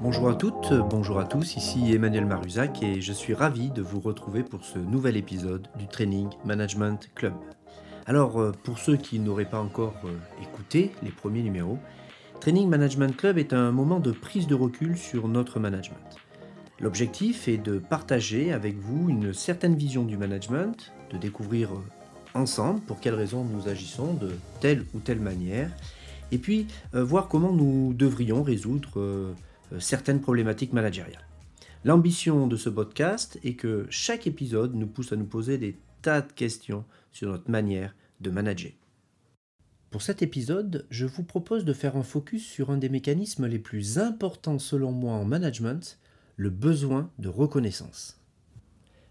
Bonjour à toutes, bonjour à tous, ici Emmanuel Maruzac et je suis ravi de vous retrouver pour ce nouvel épisode du Training Management Club. Alors, euh, pour ceux qui n'auraient pas encore euh, écouté les premiers numéros, Training Management Club est un moment de prise de recul sur notre management. L'objectif est de partager avec vous une certaine vision du management, de découvrir ensemble pour quelles raisons nous agissons de telle ou telle manière, et puis voir comment nous devrions résoudre certaines problématiques managériales. L'ambition de ce podcast est que chaque épisode nous pousse à nous poser des tas de questions sur notre manière de manager. Pour cet épisode, je vous propose de faire un focus sur un des mécanismes les plus importants selon moi en management, le besoin de reconnaissance.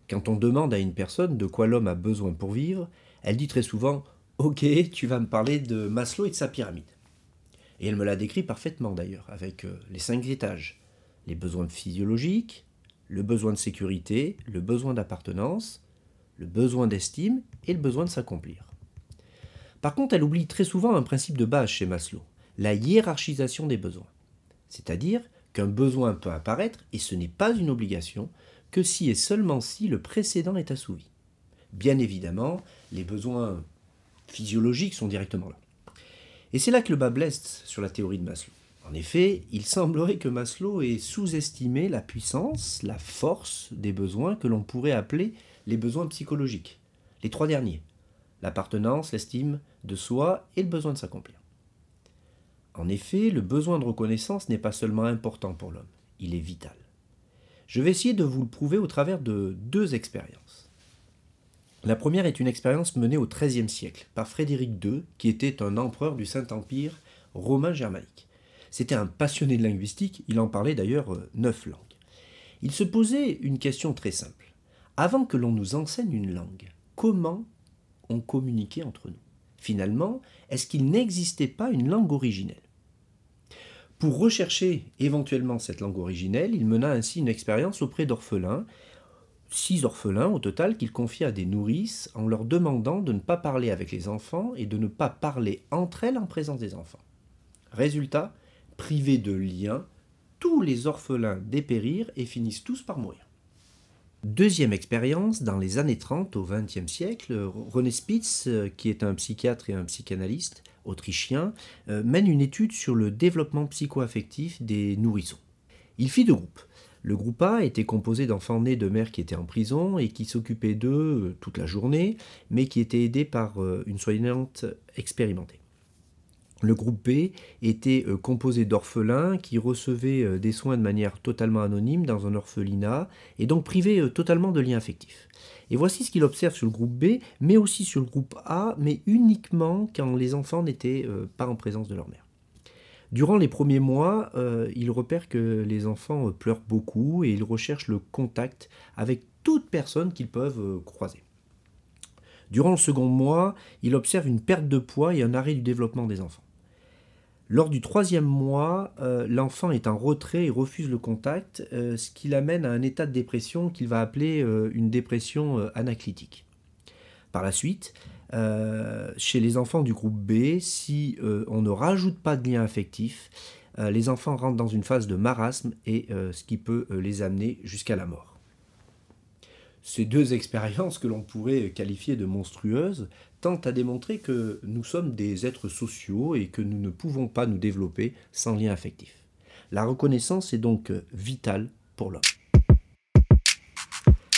Quand on demande à une personne de quoi l'homme a besoin pour vivre, elle dit très souvent Ok, tu vas me parler de Maslow et de sa pyramide. Et elle me l'a décrit parfaitement d'ailleurs, avec euh, les cinq étages les besoins physiologiques, le besoin de sécurité, le besoin d'appartenance, le besoin d'estime et le besoin de s'accomplir. Par contre, elle oublie très souvent un principe de base chez Maslow, la hiérarchisation des besoins. C'est-à-dire qu'un besoin peut apparaître, et ce n'est pas une obligation, que si et seulement si le précédent est assouvi. Bien évidemment, les besoins physiologiques sont directement là. Et c'est là que le bas blesse sur la théorie de Maslow. En effet, il semblerait que Maslow ait sous-estimé la puissance, la force des besoins que l'on pourrait appeler les besoins psychologiques. Les trois derniers l'appartenance, l'estime de soi et le besoin de s'accomplir. En effet, le besoin de reconnaissance n'est pas seulement important pour l'homme, il est vital. Je vais essayer de vous le prouver au travers de deux expériences. La première est une expérience menée au XIIIe siècle par Frédéric II, qui était un empereur du Saint-Empire romain germanique. C'était un passionné de linguistique, il en parlait d'ailleurs euh, neuf langues. Il se posait une question très simple. Avant que l'on nous enseigne une langue, comment ont communiqué entre nous? Finalement, est-ce qu'il n'existait pas une langue originelle? Pour rechercher éventuellement cette langue originelle, il mena ainsi une expérience auprès d'orphelins, six orphelins au total qu'il confia à des nourrices en leur demandant de ne pas parler avec les enfants et de ne pas parler entre elles en présence des enfants. Résultat, privés de liens, tous les orphelins dépérirent et finissent tous par mourir. Deuxième expérience, dans les années 30 au XXe siècle, René Spitz, qui est un psychiatre et un psychanalyste autrichien, euh, mène une étude sur le développement psychoaffectif des nourrissons. Il fit deux groupes. Le groupe A était composé d'enfants nés de mères qui étaient en prison et qui s'occupaient d'eux euh, toute la journée, mais qui étaient aidés par une soignante expérimentée. Le groupe B était euh, composé d'orphelins qui recevaient euh, des soins de manière totalement anonyme dans un orphelinat et donc privés euh, totalement de liens affectifs. Et voici ce qu'il observe sur le groupe B, mais aussi sur le groupe A, mais uniquement quand les enfants n'étaient pas en présence de leur mère. Durant les premiers mois, il repère que les enfants pleurent beaucoup et ils recherchent le contact avec toute personne qu'ils peuvent croiser. Durant le second mois, il observe une perte de poids et un arrêt du développement des enfants. Lors du troisième mois, euh, l'enfant est en retrait et refuse le contact, euh, ce qui l'amène à un état de dépression qu'il va appeler euh, une dépression anaclytique. Par la suite, chez les enfants du groupe B, si on ne rajoute pas de lien affectif, les enfants rentrent dans une phase de marasme et ce qui peut les amener jusqu'à la mort. Ces deux expériences que l'on pourrait qualifier de monstrueuses tentent à démontrer que nous sommes des êtres sociaux et que nous ne pouvons pas nous développer sans lien affectif. La reconnaissance est donc vitale pour l'homme.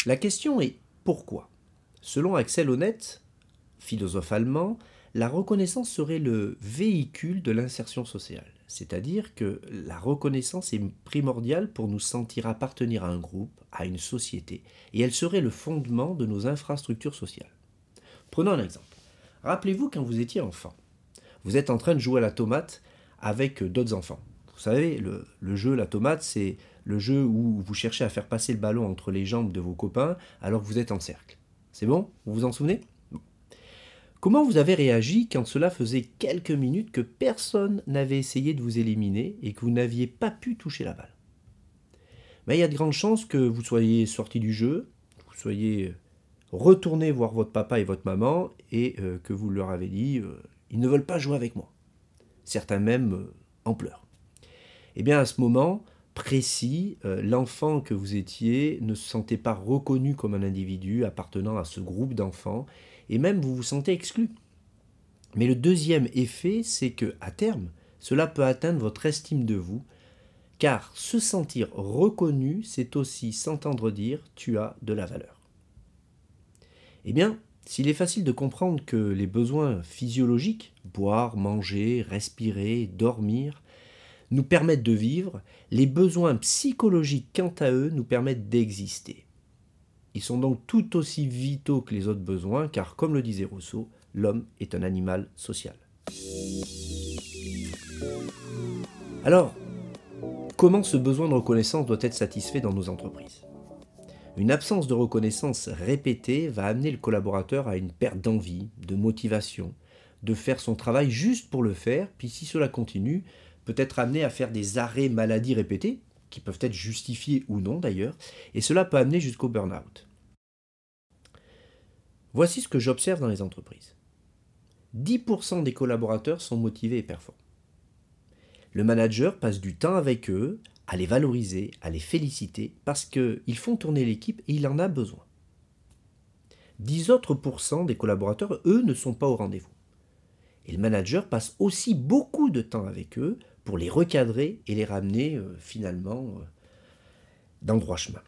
La question est pourquoi? Selon Axel Honneth, philosophe allemand, la reconnaissance serait le véhicule de l'insertion sociale. C'est-à-dire que la reconnaissance est primordiale pour nous sentir appartenir à un groupe, à une société, et elle serait le fondement de nos infrastructures sociales. Prenons un exemple. Rappelez-vous quand vous étiez enfant. Vous êtes en train de jouer à la tomate avec d'autres enfants. Vous savez, le, le jeu La tomate, c'est le jeu où vous cherchez à faire passer le ballon entre les jambes de vos copains alors que vous êtes en cercle. C'est bon? Vous vous en souvenez? Comment vous avez réagi quand cela faisait quelques minutes que personne n'avait essayé de vous éliminer et que vous n'aviez pas pu toucher la balle? Ben, Il y a de grandes chances que vous soyez sorti du jeu, que vous soyez retournez voir votre papa et votre maman et euh, que vous leur avez dit euh, ils ne veulent pas jouer avec moi. Certains même euh, en pleurent. Eh bien, à ce moment précis, l'enfant que vous étiez ne se sentait pas reconnu comme un individu appartenant à ce groupe d'enfants et même vous vous sentez exclu. Mais le deuxième effet, c'est que à terme, cela peut atteindre votre estime de vous, car se sentir reconnu, c'est aussi s'entendre dire tu as de la valeur. Eh bien, s'il est facile de comprendre que les besoins physiologiques, boire, manger, respirer, dormir, nous permettent de vivre, les besoins psychologiques, quant à eux, nous permettent d'exister. Ils sont donc tout aussi vitaux que les autres besoins, car comme le disait Rousseau, l'homme est un animal social. Alors, comment ce besoin de reconnaissance doit être satisfait dans nos entreprises? Une absence de reconnaissance répétée va amener le collaborateur à une perte d'envie, de motivation, de faire son travail juste pour le faire, puis si cela continue, peut être amené à faire des arrêts maladie répétés, qui peuvent être justifiés ou non d'ailleurs, et cela peut amener jusqu'au burn-out. Voici ce que j'observe dans les entreprises. 10% des collaborateurs sont motivés et performants. Le manager passe du temps avec eux à les valoriser, à les féliciter, parce qu'ils font tourner l'équipe et il en a besoin. 10 autres pourcents des collaborateurs, eux, ne sont pas au rendez-vous. Et le manager passe aussi beaucoup de temps avec eux pour les recadrer et les ramener euh, finalement euh, dans le droit chemin.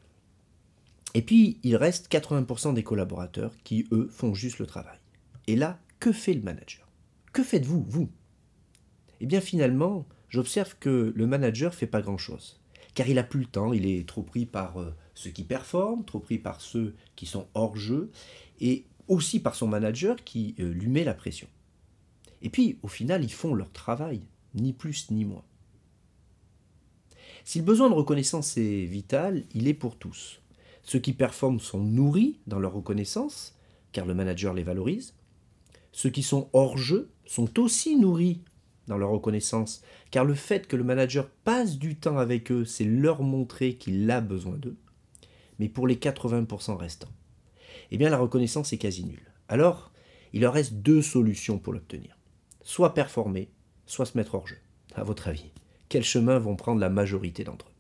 Et puis, il reste 80% des collaborateurs qui, eux, font juste le travail. Et là, que fait le manager? Que faites-vous, vous? Eh bien, finalement, j'observe que le manager fait pas grand-chose. Car il a plus le temps, il est trop pris par euh, ceux qui performent, trop pris par ceux qui sont hors jeu, et aussi par son manager qui lui met la pression. Et puis, au final, ils font leur travail, ni plus ni moins. Si le besoin de reconnaissance est vital, il est pour tous. Ceux qui performent sont nourris dans leur reconnaissance, car le manager les valorise. Ceux qui sont hors jeu sont aussi nourris dans leur reconnaissance, car le fait que le manager passe du temps avec eux, c'est leur montrer qu'il a besoin d'eux. Mais pour les 80% restants, eh bien la reconnaissance est quasi nulle. Alors, il leur reste deux solutions pour l'obtenir. Soit performer, soit se mettre hors jeu. À votre avis, quels chemins vont prendre la majorité d'entre eux?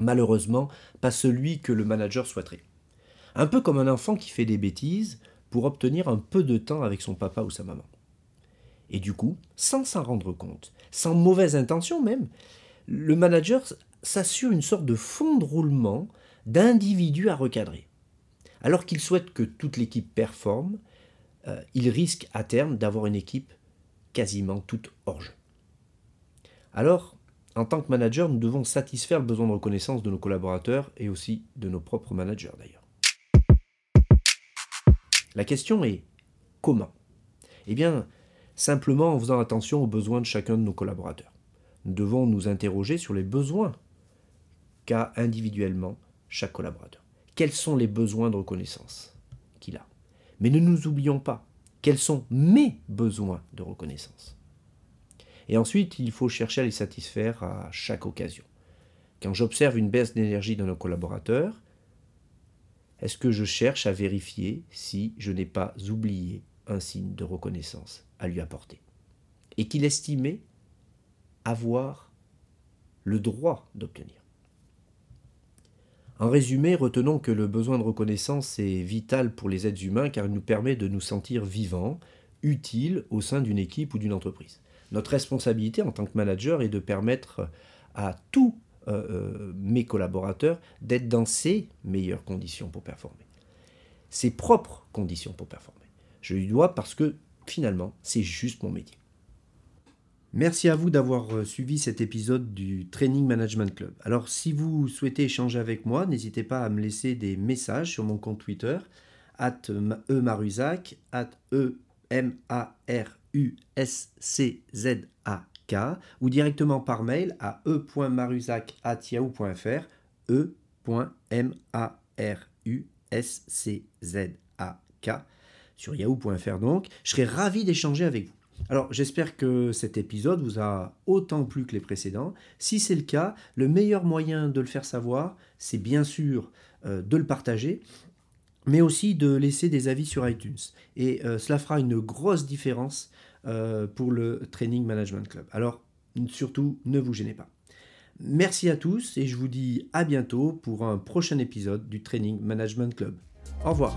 Malheureusement, pas celui que le manager souhaiterait. Un peu comme un enfant qui fait des bêtises pour obtenir un peu de temps avec son papa ou sa maman. Et du coup, sans s'en rendre compte, sans mauvaise intention même, le manager s'assure une sorte de fond de roulement d'individus à recadrer. Alors qu'il souhaite que toute l'équipe performe, euh, il risque à terme d'avoir une équipe quasiment toute hors jeu. Alors, en tant que manager, nous devons satisfaire le besoin de reconnaissance de nos collaborateurs et aussi de nos propres managers d'ailleurs. La question est comment? Eh bien, simplement en faisant attention aux besoins de chacun de nos collaborateurs. Nous devons nous interroger sur les besoins qu'a individuellement chaque collaborateur. Quels sont les besoins de reconnaissance qu'il a? Mais ne nous oublions pas, quels sont mes besoins de reconnaissance Et ensuite, il faut chercher à les satisfaire à chaque occasion. Quand j'observe une baisse d'énergie de nos collaborateurs, est-ce que je cherche à vérifier si je n'ai pas oublié un signe de reconnaissance à lui apporter? Et qu'il estimait avoir le droit d'obtenir. En résumé, retenons que le besoin de reconnaissance est vital pour les êtres humains car il nous permet de nous sentir vivants, utiles au sein d'une équipe ou d'une entreprise. Notre responsabilité en tant que manager est de permettre à tous euh, euh, mes collaborateurs d'être dans ces meilleures conditions pour performer, ses propres conditions pour performer. Je lui dois parce que finalement, c'est juste mon métier. Merci à vous d'avoir euh, suivi cet épisode du Training Management Club. Alors si vous souhaitez échanger avec moi, n'hésitez pas à me laisser des messages sur mon compte Twitter, at emaruzac, at e m a r u s c z a k ou directement par mail à e.maruzac.yahoo.fr e.maruszak sur yahoo.fr donc. Je serais ravi d'échanger avec vous. Alors j'espère que cet épisode vous a autant plu que les précédents. Si c'est le cas, le meilleur moyen de le faire savoir, c'est bien sûr euh, de le partager mais aussi de laisser des avis sur iTunes. Et euh, cela fera une grosse différence euh, pour le Training Management Club. Alors, surtout, ne vous gênez pas. Merci à tous et je vous dis à bientôt pour un prochain épisode du Training Management Club. Au revoir.